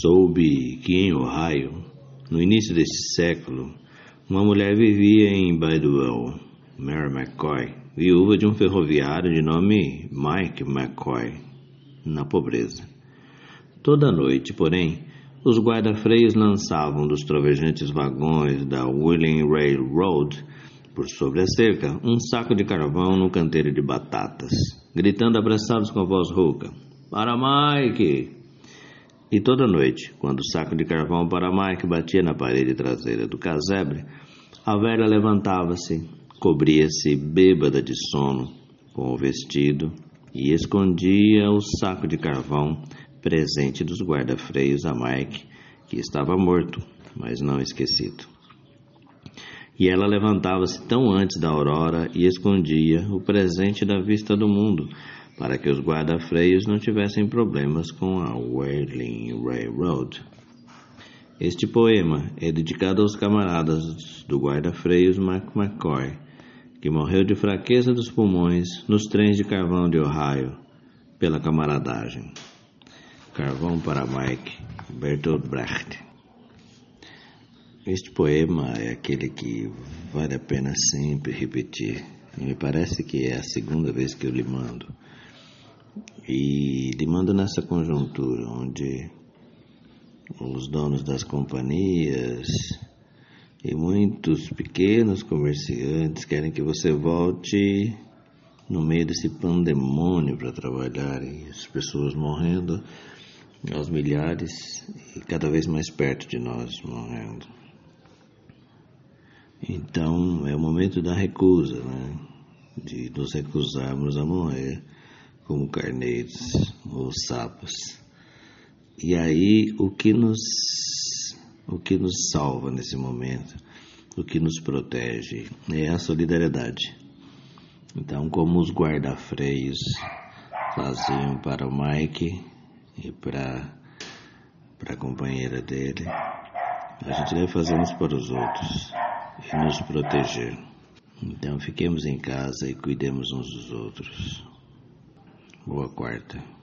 soube que em Ohio, no início deste século, uma mulher vivia em Bidwell, Mary McCoy, viúva de um ferroviário de nome Mike McCoy, na pobreza. Toda noite, porém, os guarda-freios lançavam dos trovejantes vagões da Wheeling Railroad por sobre a cerca um saco de carvão no canteiro de batatas, gritando abraçados com voz rouca: Para Mike! E toda noite, quando o saco de carvão para Mike batia na parede traseira do casebre, a velha levantava-se, cobria-se bêbada de sono com o vestido e escondia o saco de carvão presente dos guarda-freios a Mike, que estava morto, mas não esquecido. E ela levantava-se tão antes da aurora e escondia o presente da vista do mundo, para que os guarda-freios não tivessem problemas com a Whirling Railroad. Este poema é dedicado aos camaradas do guarda-freios Mark McCoy, que morreu de fraqueza dos pulmões nos trens de carvão de Ohio pela camaradagem. Carvão para Mike, Bertolt Brecht. Este poema é aquele que vale a pena sempre repetir. Me parece que é a segunda vez que eu lhe mando. E lhe mando nessa conjuntura onde os donos das companhias e muitos pequenos comerciantes querem que você volte no meio desse pandemônio para trabalhar e as pessoas morrendo aos milhares e cada vez mais perto de nós morrendo. Então é o momento da recusa, né? de nos recusarmos a morrer como carneiros ou sapos. E aí o que nos o que nos salva nesse momento, o que nos protege é a solidariedade. Então, como os guarda-freios faziam para o Mike e para para a companheira dele, a gente deve fazer uns para os outros e nos proteger. Então fiquemos em casa e cuidemos uns dos outros. Boa quarta.